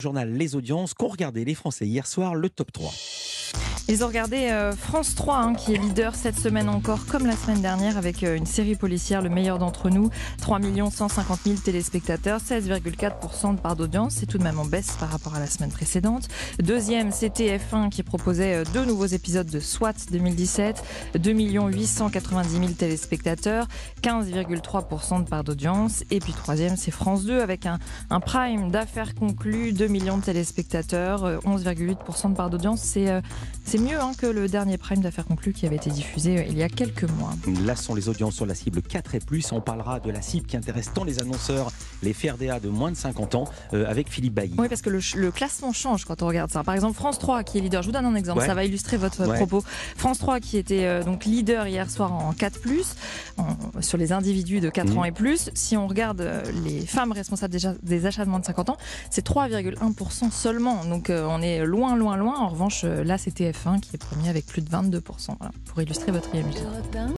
Journal Les Audiences qu'ont regardé les Français hier soir le top 3. Ils ont regardé euh, France 3, hein, qui est leader cette semaine encore, comme la semaine dernière, avec euh, une série policière, Le meilleur d'entre nous. 3 150 000 téléspectateurs, 16,4% de part d'audience. C'est tout de même en baisse par rapport à la semaine précédente. Deuxième, c'était F1 qui proposait euh, deux nouveaux épisodes de SWAT 2017. 2 890 000 téléspectateurs, 15,3% de part d'audience. Et puis troisième, c'est France 2 avec un, un prime d'affaires conclues, 2 millions de téléspectateurs, 11,8% de part d'audience. C'est c'est mieux hein, que le dernier prime d'affaires conclues qui avait été diffusé euh, il y a quelques mois. Là sont les audiences sur la cible 4 et plus. On parlera de la cible qui intéresse tant les annonceurs, les FRDA de moins de 50 ans, euh, avec Philippe Bailly. Oui, parce que le, classement change quand on regarde ça. Par exemple, France 3 qui est leader. Je vous donne un exemple, ça va illustrer votre propos. France 3 qui était euh, donc leader hier soir en 4 plus, sur les individus de 4 mmh. ans et plus. Si on regarde les femmes responsables des, des achats de moins de 50 ans, c'est 3,1% seulement. Donc on est loin, loin, loin. En revanche, là, c'était F1 qui est premier avec plus de 22%. pour illustrer votre IMG.